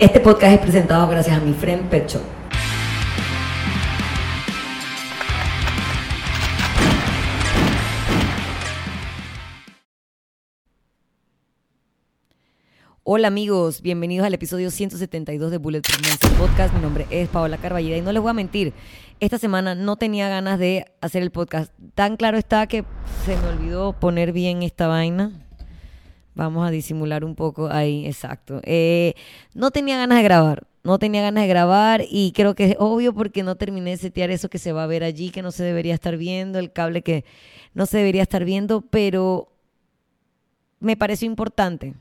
Este podcast es presentado gracias a mi friend Pet Shop. Hola amigos, bienvenidos al episodio 172 de Bulletproof Mindset Podcast. Mi nombre es Paola Carballida y no les voy a mentir, esta semana no tenía ganas de hacer el podcast. Tan claro está que se me olvidó poner bien esta vaina. Vamos a disimular un poco ahí, exacto. Eh, no tenía ganas de grabar, no tenía ganas de grabar y creo que es obvio porque no terminé de setear eso que se va a ver allí, que no se debería estar viendo, el cable que no se debería estar viendo, pero me pareció importante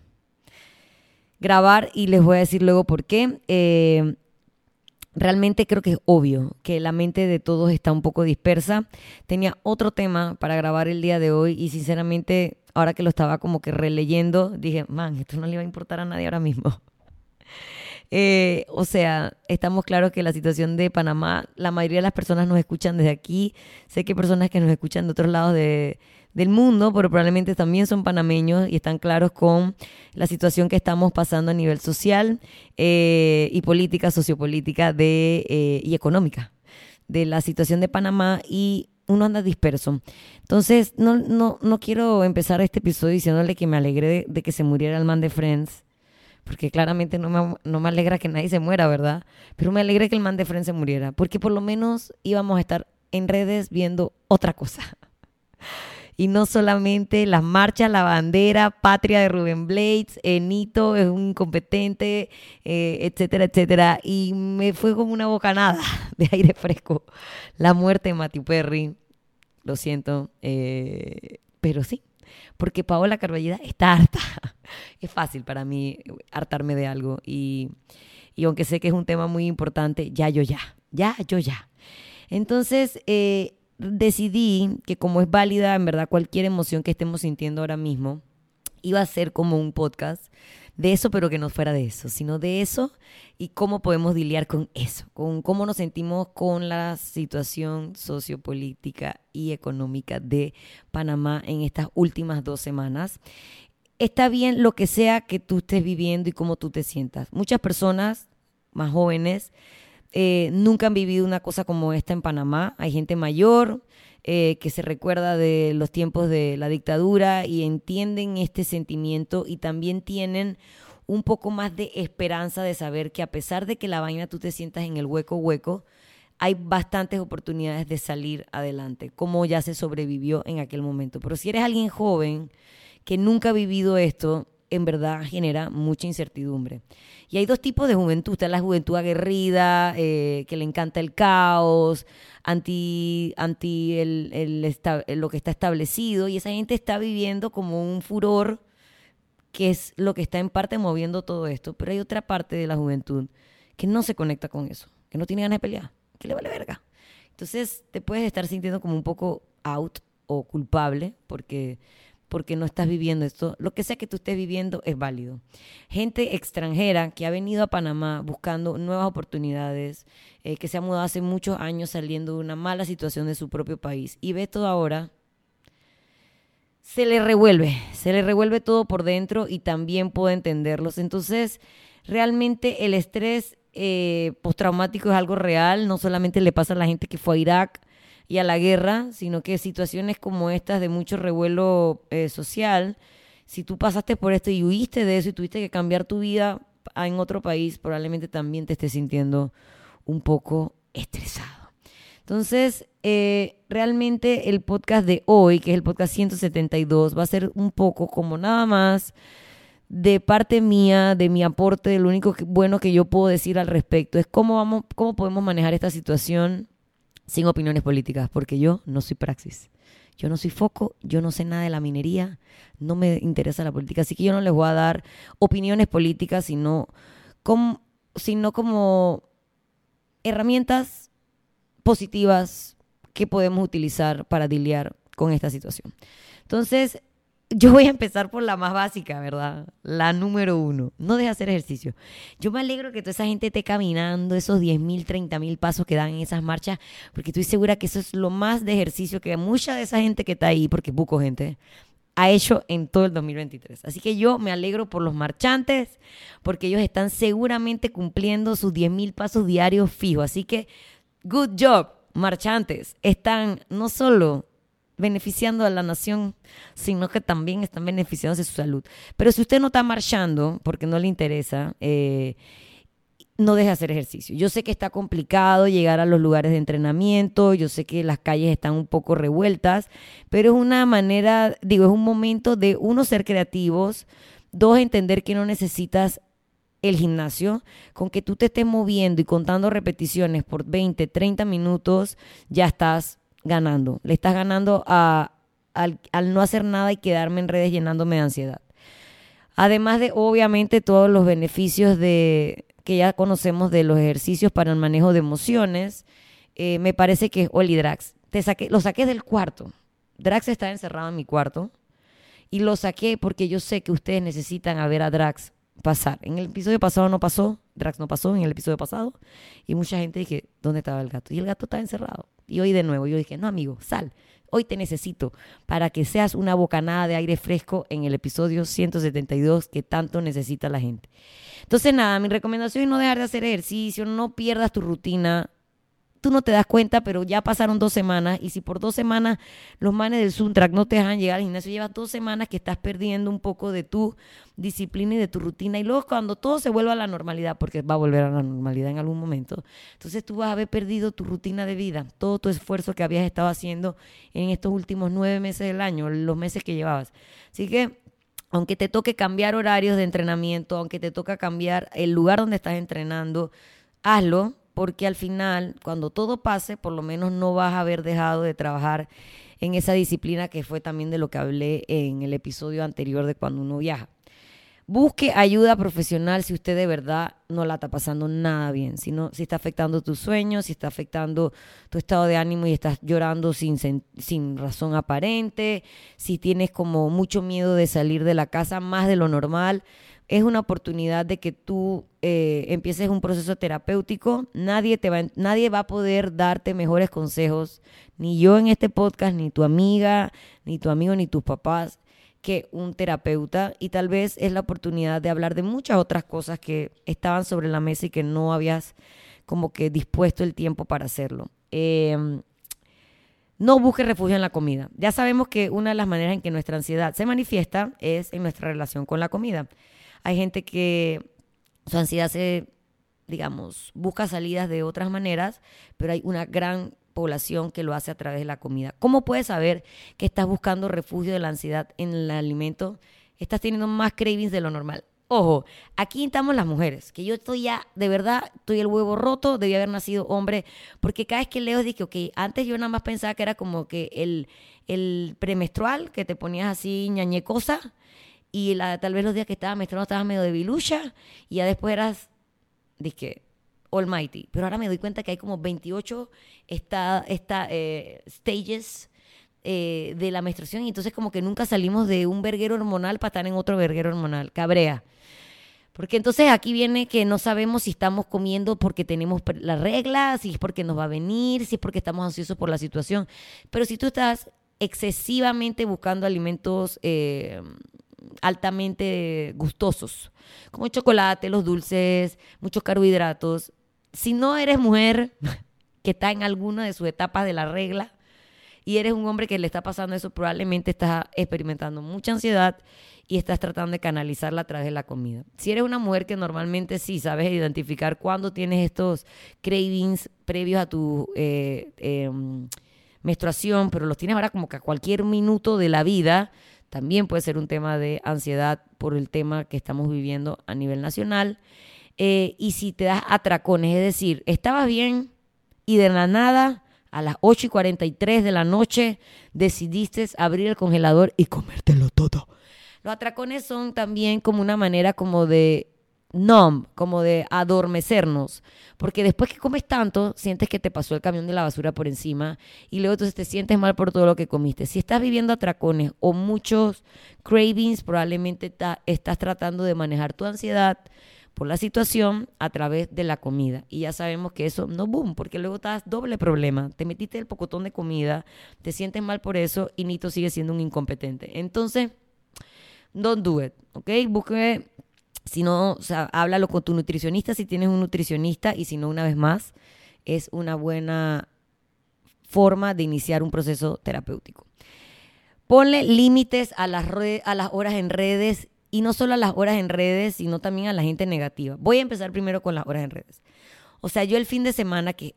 grabar y les voy a decir luego por qué. Eh, realmente creo que es obvio que la mente de todos está un poco dispersa. Tenía otro tema para grabar el día de hoy y sinceramente ahora que lo estaba como que releyendo dije, man, esto no le va a importar a nadie ahora mismo. Eh, o sea, estamos claros que la situación de Panamá, la mayoría de las personas nos escuchan desde aquí. Sé que hay personas que nos escuchan de otros lados de, del mundo, pero probablemente también son panameños y están claros con la situación que estamos pasando a nivel social eh, y política, sociopolítica de, eh, y económica de la situación de Panamá y uno anda disperso. Entonces, no, no, no quiero empezar este episodio diciéndole que me alegré de, que se muriera el man de Friends, porque claramente no me, no me alegra que nadie se muera, ¿verdad? Pero me alegra que el man de Friends se muriera, porque por lo menos íbamos a estar en redes viendo otra cosa y no solamente las marchas, la bandera, patria de Rubén Blades, Enito es un incompetente, eh, etcétera, etcétera. Y me fue como una bocanada de aire fresco la muerte de Matthew Perry. Lo siento, eh, pero sí, porque Paola Carballida está harta. Es fácil para mí hartarme de algo y, y aunque sé que es un tema muy importante, ya yo ya, ya yo ya. Entonces, eh, decidí que como es válida en verdad cualquier emoción que estemos sintiendo ahora mismo, iba a ser como un podcast de eso, pero que no fuera de eso, sino de eso y cómo podemos lidiar con eso, con cómo nos sentimos con la situación sociopolítica y económica de Panamá en estas últimas dos semanas. Está bien lo que sea que tú estés viviendo y cómo tú te sientas. Muchas personas más jóvenes eh, nunca han vivido una cosa como esta en Panamá. Hay gente mayor eh, que se recuerda de los tiempos de la dictadura y entienden este sentimiento y también tienen un poco más de esperanza de saber que a pesar de que la vaina tú te sientas en el hueco hueco, hay bastantes oportunidades de salir adelante, como ya se sobrevivió en aquel momento. Pero si eres alguien joven que nunca ha vivido esto, en verdad genera mucha incertidumbre. Y hay dos tipos de juventud. Está la juventud aguerrida, eh, que le encanta el caos, anti, anti el, lo que está establecido, y esa gente está viviendo como un furor que es lo que está en parte moviendo todo esto. Pero hay otra parte de la juventud que no se conecta con eso, que no tiene ganas de pelear, que le vale verga. Entonces te puedes estar sintiendo como un poco out o culpable porque porque no estás viviendo esto. Lo que sea que tú estés viviendo es válido. Gente extranjera que ha venido a Panamá buscando nuevas oportunidades, eh, que se ha mudado hace muchos años saliendo de una mala situación de su propio país y ve todo ahora, se le revuelve, se le revuelve todo por dentro y también puedo entenderlos. Entonces, realmente el estrés eh, postraumático es algo real, no solamente le pasa a la gente que fue a Irak, y a la guerra, sino que situaciones como estas de mucho revuelo eh, social, si tú pasaste por esto y huiste de eso y tuviste que cambiar tu vida en otro país, probablemente también te estés sintiendo un poco estresado. Entonces, eh, realmente el podcast de hoy, que es el podcast 172, va a ser un poco como nada más de parte mía, de mi aporte, lo único bueno que yo puedo decir al respecto es cómo, vamos, cómo podemos manejar esta situación sin opiniones políticas, porque yo no soy praxis. Yo no soy foco, yo no sé nada de la minería, no me interesa la política, así que yo no les voy a dar opiniones políticas, sino como, sino como herramientas positivas que podemos utilizar para lidiar con esta situación. Entonces, yo voy a empezar por la más básica, ¿verdad? La número uno. No deja hacer ejercicio. Yo me alegro que toda esa gente esté caminando esos 10 mil, 30 mil pasos que dan en esas marchas, porque estoy segura que eso es lo más de ejercicio que mucha de esa gente que está ahí, porque buco gente, ha hecho en todo el 2023. Así que yo me alegro por los marchantes, porque ellos están seguramente cumpliendo sus 10.000 pasos diarios fijos. Así que, good job, marchantes. Están no solo beneficiando a la nación, sino que también están beneficiándose su salud. Pero si usted no está marchando porque no le interesa, eh, no deje de hacer ejercicio. Yo sé que está complicado llegar a los lugares de entrenamiento, yo sé que las calles están un poco revueltas, pero es una manera, digo, es un momento de uno ser creativos, dos entender que no necesitas el gimnasio, con que tú te estés moviendo y contando repeticiones por 20, 30 minutos, ya estás ganando. Le estás ganando a, al, al no hacer nada y quedarme en redes llenándome de ansiedad. Además de, obviamente, todos los beneficios de, que ya conocemos de los ejercicios para el manejo de emociones, eh, me parece que es Oli Drax. Te lo saqué del cuarto. Drax está encerrado en mi cuarto y lo saqué porque yo sé que ustedes necesitan ver a Drax pasar. En el episodio pasado no pasó, Drax no pasó en el episodio pasado y mucha gente dije, ¿dónde estaba el gato? Y el gato estaba encerrado. Y hoy de nuevo yo dije, no amigo, sal. Hoy te necesito para que seas una bocanada de aire fresco en el episodio 172 que tanto necesita la gente. Entonces, nada, mi recomendación es no dejar de hacer ejercicio, no pierdas tu rutina. Tú no te das cuenta, pero ya pasaron dos semanas y si por dos semanas los manes del Suntrack no te dejan llegar al gimnasio, llevas dos semanas que estás perdiendo un poco de tu disciplina y de tu rutina y luego cuando todo se vuelva a la normalidad, porque va a volver a la normalidad en algún momento, entonces tú vas a haber perdido tu rutina de vida, todo tu esfuerzo que habías estado haciendo en estos últimos nueve meses del año, los meses que llevabas. Así que aunque te toque cambiar horarios de entrenamiento, aunque te toque cambiar el lugar donde estás entrenando, hazlo, porque al final, cuando todo pase, por lo menos no vas a haber dejado de trabajar en esa disciplina que fue también de lo que hablé en el episodio anterior de cuando uno viaja. Busque ayuda profesional si usted de verdad no la está pasando nada bien, si, si está afectando tus sueños, si está afectando tu estado de ánimo y estás llorando sin, sin razón aparente, si tienes como mucho miedo de salir de la casa más de lo normal, es una oportunidad de que tú eh, empieces un proceso terapéutico. Nadie, te va, nadie va a poder darte mejores consejos, ni yo en este podcast, ni tu amiga, ni tu amigo, ni tus papás que un terapeuta y tal vez es la oportunidad de hablar de muchas otras cosas que estaban sobre la mesa y que no habías como que dispuesto el tiempo para hacerlo. Em, no busques refugio en la comida. Ya sabemos que una de las maneras en que nuestra ansiedad se manifiesta es en nuestra relación con la comida. Hay gente que su ansiedad se, digamos, busca salidas de otras maneras, pero hay una gran población que lo hace a través de la comida. ¿Cómo puedes saber que estás buscando refugio de la ansiedad en el alimento? Estás teniendo más cravings de lo normal. Ojo, aquí estamos las mujeres, que yo estoy ya, de verdad, estoy el huevo roto, debí haber nacido hombre, porque cada vez que leo dije, ok, antes yo nada más pensaba que era como que el, el premenstrual, que te ponías así ñañecosa, y la, tal vez los días que estaba menstruando estabas medio de bilucha, y ya después eras, dije, Almighty. Pero ahora me doy cuenta que hay como 28 esta, esta, eh, stages eh, de la menstruación y entonces como que nunca salimos de un verguero hormonal para estar en otro verguero hormonal. Cabrea. Porque entonces aquí viene que no sabemos si estamos comiendo porque tenemos la regla, si es porque nos va a venir, si es porque estamos ansiosos por la situación. Pero si tú estás excesivamente buscando alimentos eh, altamente gustosos, como el chocolate, los dulces, muchos carbohidratos, si no eres mujer que está en alguna de sus etapas de la regla y eres un hombre que le está pasando eso, probablemente estás experimentando mucha ansiedad y estás tratando de canalizarla a través de la comida. Si eres una mujer que normalmente sí sabes identificar cuándo tienes estos cravings previos a tu eh, em, menstruación, pero los tienes ahora como que a cualquier minuto de la vida, también puede ser un tema de ansiedad por el tema que estamos viviendo a nivel nacional. Eh, y si te das atracones, es decir, estabas bien y de la nada a las 8 y 43 de la noche decidiste abrir el congelador y comértelo todo. Los atracones son también como una manera como de numb, como de adormecernos. Porque después que comes tanto, sientes que te pasó el camión de la basura por encima y luego entonces te sientes mal por todo lo que comiste. Si estás viviendo atracones o muchos cravings, probablemente estás tratando de manejar tu ansiedad por la situación a través de la comida. Y ya sabemos que eso no boom, porque luego estás doble problema. Te metiste el pocotón de comida, te sientes mal por eso y Nito sigue siendo un incompetente. Entonces, don't do it, ¿ok? Busque si no, o háblalo con tu nutricionista si tienes un nutricionista y si no, una vez más, es una buena forma de iniciar un proceso terapéutico. Ponle límites a las, a las horas en redes y no solo a las horas en redes, sino también a la gente negativa. Voy a empezar primero con las horas en redes. O sea, yo el fin de semana que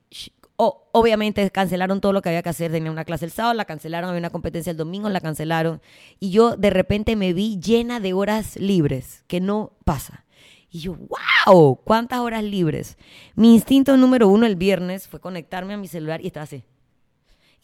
obviamente cancelaron todo lo que había que hacer. Tenía una clase el sábado, la cancelaron, había una competencia el domingo, la cancelaron. Y yo de repente me vi llena de horas libres, que no pasa. Y yo, wow, ¿cuántas horas libres? Mi instinto número uno el viernes fue conectarme a mi celular y estaba así.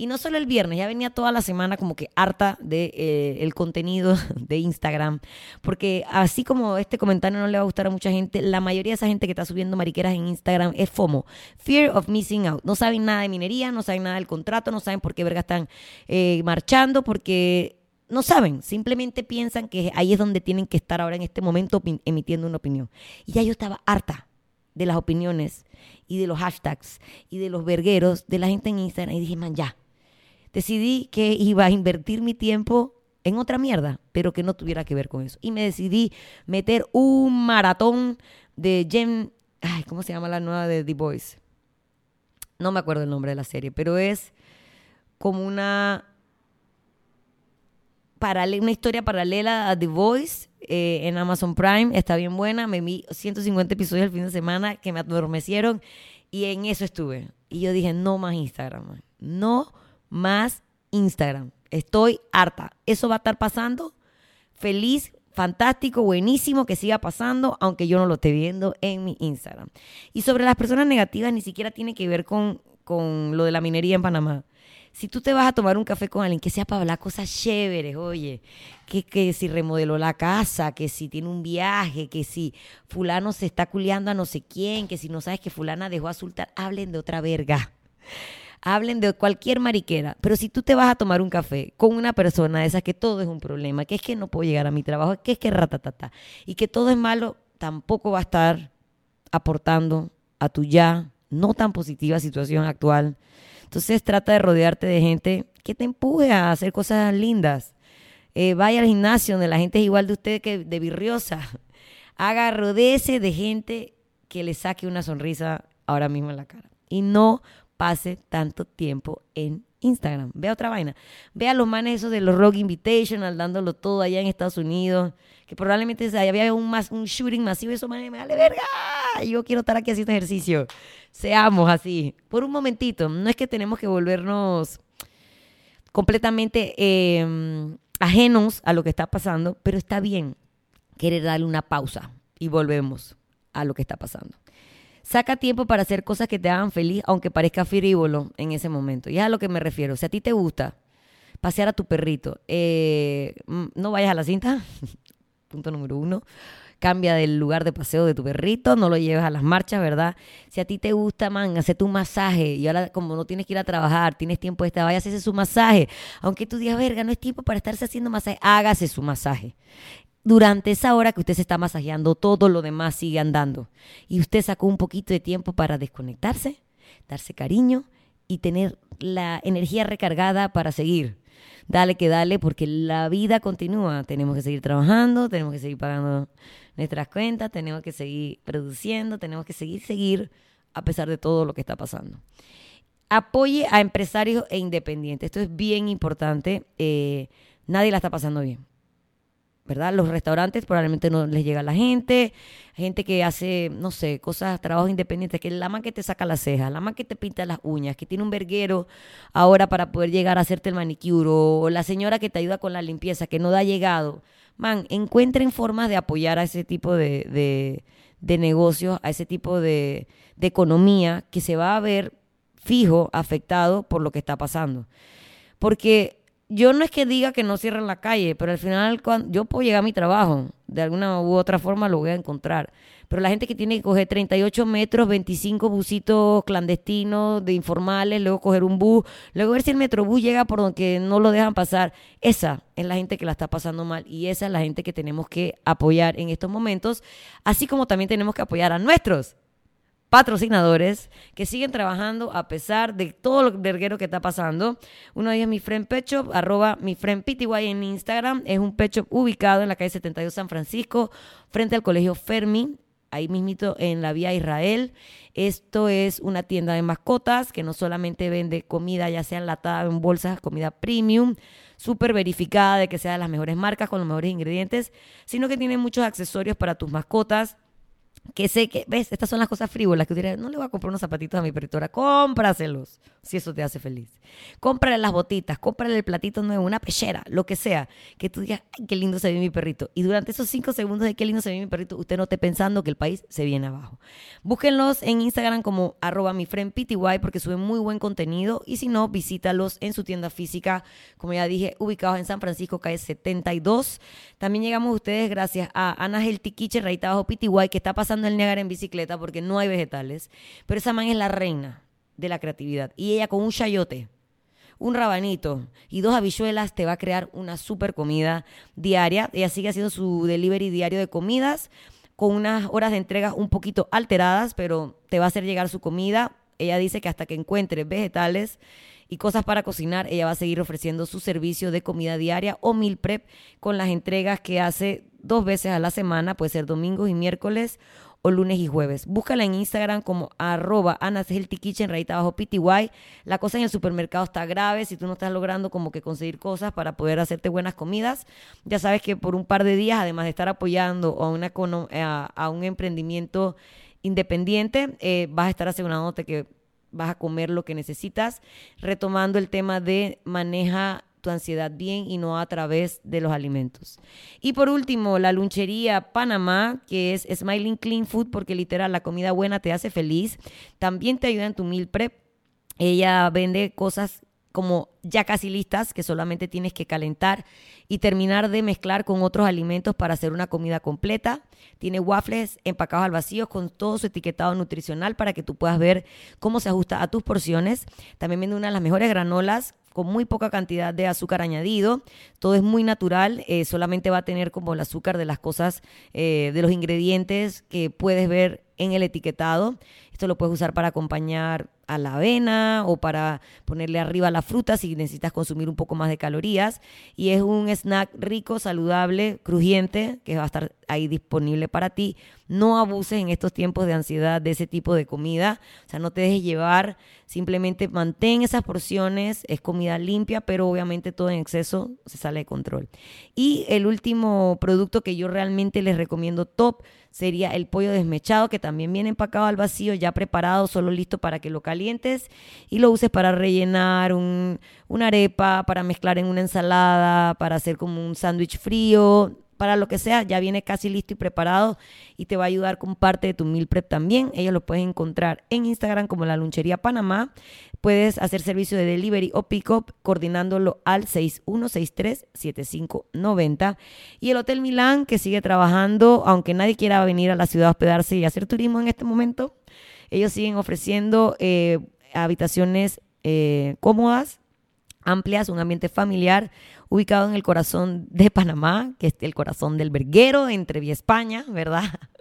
Y no solo el viernes, ya venía toda la semana como que harta de eh, el contenido de Instagram, porque así como este comentario no le va a gustar a mucha gente, la mayoría de esa gente que está subiendo mariqueras en Instagram es FOMO, Fear of Missing Out. No saben nada de minería, no saben nada del contrato, no saben por qué verga están eh, marchando, porque no saben, simplemente piensan que ahí es donde tienen que estar ahora en este momento emitiendo una opinión. Y ya yo estaba harta de las opiniones y de los hashtags y de los vergueros de la gente en Instagram y dije, man, ya, decidí que iba a invertir mi tiempo en otra mierda, pero que no tuviera que ver con eso. Y me decidí meter un maratón de Jen, ay, ¿cómo se llama la nueva de The Voice? No me acuerdo el nombre de la serie, pero es como una una historia paralela a The Voice eh, en Amazon Prime. Está bien buena. Me vi 150 episodios el fin de semana que me adormecieron y en eso estuve. Y yo dije, no más Instagram, no más Instagram. Estoy harta. Eso va a estar pasando. Feliz, fantástico, buenísimo que siga pasando, aunque yo no lo esté viendo en mi Instagram. Y sobre las personas negativas, ni siquiera tiene que ver con, con lo de la minería en Panamá. Si tú te vas a tomar un café con alguien que sea para hablar cosas chéveres, oye, que, que si remodeló la casa, que si tiene un viaje, que si fulano se está culeando a no sé quién, que si no sabes que fulana dejó a hablen de otra verga hablen de cualquier mariquera, pero si tú te vas a tomar un café con una persona de esas que todo es un problema, que es que no puedo llegar a mi trabajo, que es que ratatata, y que todo es malo, tampoco va a estar aportando a tu ya no tan positiva situación actual. Entonces trata de rodearte de gente que te empuje a hacer cosas lindas. Eh, vaya al gimnasio donde la gente es igual de usted que de virriosa. Haga, rodeese de gente que le saque una sonrisa ahora mismo en la cara. Y no pase tanto tiempo en Instagram. Vea otra vaina. Vea los manes esos de los Rock Invitational dándolo todo allá en Estados Unidos. Que probablemente había un, shooting masivo y eso me vale verga. Yo quiero estar aquí haciendo ejercicio. Seamos así. Por un momentito. No es que tenemos que volvernos completamente em, ajenos a lo que está pasando, pero está bien querer darle una pausa y volvemos a lo que está pasando. Saca tiempo para hacer cosas que te hagan feliz, aunque parezca frívolo en ese momento. Y es a lo que me refiero. Si a ti te gusta pasear a tu perrito, eh, mm, no vayas a la cinta. Punto número uno. Cambia del lugar de paseo de tu perrito, no lo lleves a las marchas, ¿verdad? Si a ti te gusta, man, hacer tu masaje y ahora como no tienes que ir a trabajar, tienes tiempo de estar, vaya hacerse su masaje. Aunque tú digas, verga, no es tiempo para estarse haciendo masaje, hágase su masaje durante esa hora que usted se está masajeando, todo lo demás sigue andando. Y usted sacó un poquito de tiempo para desconectarse, darse cariño y tener la energía recargada para seguir. Dale que dale, porque la vida continúa. Tenemos que seguir trabajando, tenemos que seguir pagando nuestras cuentas, tenemos que seguir produciendo, tenemos que seguir, seguir a pesar de todo lo que está pasando. Apoye a empresarios e independientes. Esto es bien importante. Eh, nadie la está pasando bien. ¿Verdad? Los restaurantes probablemente no les llega a la gente, gente que hace, no sé, cosas, trabajos independientes, que la man que te saca las cejas, la man que te pinta las uñas, que tiene un verguero ahora para poder llegar a hacerte el manicure, o la señora que te ayuda con la limpieza, que no da llegado. Man, encuentren formas de apoyar a ese tipo de, de, negocios, a ese tipo de, de economía que se va a ver fijo, afectado por lo que está pasando. Porque yo no es que diga que no cierren la calle, pero al final cuando, yo puedo llegar a mi trabajo, de alguna u otra forma lo voy a encontrar. Pero la gente que tiene que coger 38 metros, 25 busitos clandestinos, de informales, luego coger un bus, luego ver si el metrobús llega por donde no lo dejan pasar, esa es la gente que la está pasando mal y esa es la gente que tenemos que apoyar en estos momentos, así como también tenemos que apoyar a nuestros patrocinadores que siguen trabajando a pesar de todo lo verguero que está pasando. Uno de ellos es mi friend Pet Shop, arroba mi friend PTY en Instagram. Es un Pet Shop ubicado en la calle 72 San Francisco, frente al colegio Fermi, ahí mismito en la vía Israel. Esto es una tienda de mascotas que no solamente vende comida, ya sea enlatada en bolsas, comida premium, súper verificada de que sea de las mejores marcas con los mejores ingredientes, sino que tiene muchos accesorios para tus mascotas que sé que, ves, estas son las cosas frívolas que diría, no le voy a comprar unos zapatitos a mi perrito, cómpraselos, si eso te hace feliz. Cómprale las botitas, cómprale el platito nuevo, una pechera, lo que sea, que tú digas, ay, qué lindo se ve mi perrito. Y durante esos cinco segundos de qué lindo se ve mi perrito, usted no esté pensando que el país se viene abajo. Búsquenlos en Instagram como arroba mi friend PTY porque suben muy buen contenido y si no, visítalos en su tienda física, como ya dije, ubicados en San Francisco, calle 72. También llegamos a ustedes gracias a Ana Healthy Kitchen, Rayita Abajo PTY, que está pasando el Niágara en bicicleta porque no hay vegetales. Pero esa man es la reina de la creatividad. Y ella con un chayote, un rabanito y dos habichuelas te va a crear una super comida diaria. Ella sigue haciendo su delivery diario de comidas con unas horas de entrega un poquito alteradas, pero te va a hacer llegar su comida. Ella dice que hasta que encuentre vegetales y cosas para cocinar, ella va a seguir ofreciendo su servicio de comida diaria o meal prep con las entregas que hace dos veces a la semana, puede ser domingos y miércoles lunes y jueves. Búscala en Instagram como arroba Kitchen, rayita abajo PTY. La cosa en el supermercado está grave. Si tú no estás logrando como que conseguir cosas para poder hacerte buenas comidas, ya sabes que por un par de días, además de estar apoyando a, una, a, un emprendimiento independiente, eh, vas a estar asegurándote que vas a comer lo que necesitas. Retomando el tema de maneja tu ansiedad bien y no a través de los alimentos. Y por último, la lunchería Panamá, que es Smiling Clean Food, porque literal la comida buena te hace feliz. También te ayuda en tu meal prep. Ella vende cosas como ya casi listas que solamente tienes que calentar y terminar de mezclar con otros alimentos para hacer una comida completa. Tiene waffles empacados al vacío con todo su etiquetado nutricional para que tú puedas ver cómo se ajusta a tus porciones. También vende una de las mejores granolas con muy poca cantidad de azúcar añadido. Todo es muy natural, eh, solamente va a tener como el azúcar de las cosas, eh, de los ingredientes que puedes ver en el etiquetado. Esto lo puedes usar para acompañar a la avena o para ponerle arriba la fruta si necesitas consumir un poco más de calorías. Y es un snack rico, saludable, crujiente, que va a estar ahí disponible para ti. No abuses en estos tiempos de ansiedad de ese tipo de comida. O sea, no te dejes llevar. Simplemente mantén esas porciones. Es comida limpia, pero obviamente todo en exceso se sale de control. Y el último producto que yo realmente les recomiendo top sería el pollo desmechado, que también viene empacado al vacío, ya preparado, solo listo para que lo y lo uses para rellenar un, una arepa, para mezclar en una ensalada, para hacer como un sándwich frío para lo que sea, ya viene casi listo y preparado y te va a ayudar con parte de tu meal prep también. Ellos lo puedes encontrar en Instagram como la Lunchería Panamá. Puedes hacer servicio de delivery o pick-up coordinándolo al 6163-7590. Y el Hotel Milán que sigue trabajando, aunque nadie quiera venir a la ciudad a hospedarse y hacer turismo en este momento, ellos siguen ofreciendo eh, habitaciones eh, cómodas, amplias, un ambiente familiar ubicado en el corazón de Panamá, que es el corazón del verguero entre Vía España, ¿verdad?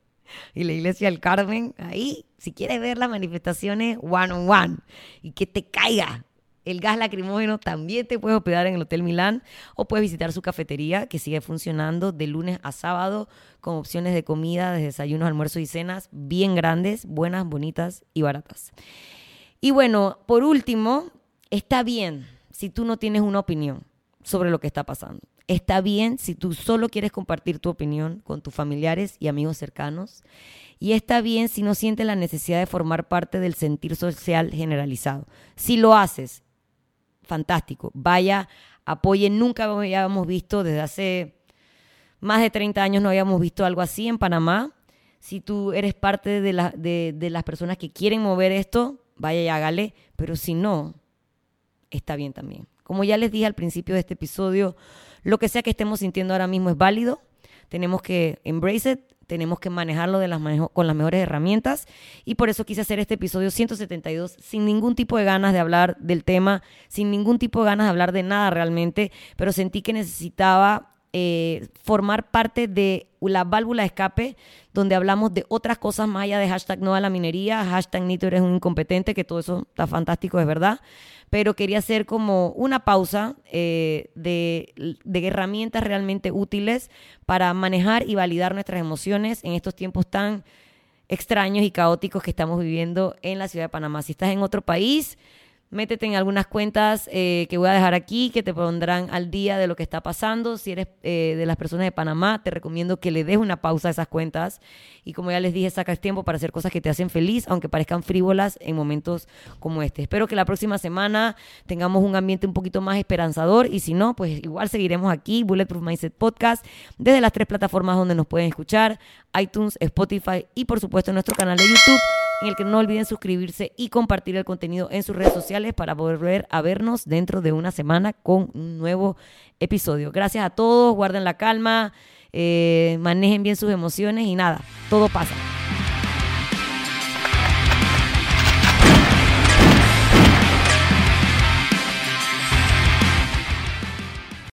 Y la iglesia del Carmen, ahí, si quieres ver las manifestaciones one on one y que te caiga el gas lacrimógeno, también te puedes hospedar en el Hotel Milán o puedes visitar su cafetería que sigue funcionando de lunes a sábado con opciones de comida, de desayunos, almuerzos y cenas bien grandes, buenas, bonitas y baratas. Y bueno, por último, está bien si tú no tienes una opinión sobre lo que está pasando. Está bien si tú solo quieres compartir tu opinión con tus familiares y amigos cercanos. Y está bien si no sientes la necesidad de formar parte del sentir social generalizado. Si lo haces, fantástico. Vaya, apoye. Nunca habíamos visto, desde hace más de 30 años no habíamos visto algo así en Panamá. Si tú eres parte de, de, de las personas que quieren mover esto, vaya y hágale. Pero si no, está bien también Como ya les dije al principio de este episodio, lo que sea que estemos sintiendo ahora mismo es válido. Tenemos que embrace it, tenemos que manejarlo de las con las mejores herramientas. Y por eso quise hacer este episodio 172 sin ningún tipo de ganas de hablar del tema, sin ningún tipo de ganas de hablar de nada realmente, pero sentí que necesitaba eh, formar parte de la válvula de escape donde hablamos de otras cosas más allá de hashtag no a la minería, hashtag Nito eres un incompetente, que todo eso está fantástico, es verdad, pero quería hacer como una pausa eh, de, de herramientas realmente útiles para manejar y validar nuestras emociones en estos tiempos tan extraños y caóticos que estamos viviendo en la ciudad de Panamá. Si estás en otro país, Métete en algunas cuentas eh, que voy a dejar aquí que te pondrán al día de lo que está pasando. Si eres eh, de las personas de Panamá, te recomiendo que le des una pausa a esas cuentas. Y como ya les dije, sacas tiempo para hacer cosas que te hacen feliz, aunque parezcan frívolas en momentos como este. Espero que la próxima semana tengamos un ambiente un poquito más esperanzador. Y si no, pues igual seguiremos aquí, Bulletproof Mindset Podcast, desde las tres plataformas donde nos pueden escuchar: iTunes, Spotify y por supuesto nuestro canal de YouTube en el que no olviden suscribirse y compartir el contenido en sus redes sociales para volver a vernos dentro de una semana con un nuevo episodio. Gracias a todos, guarden la calma, eh, manejen bien sus emociones y nada, todo pasa.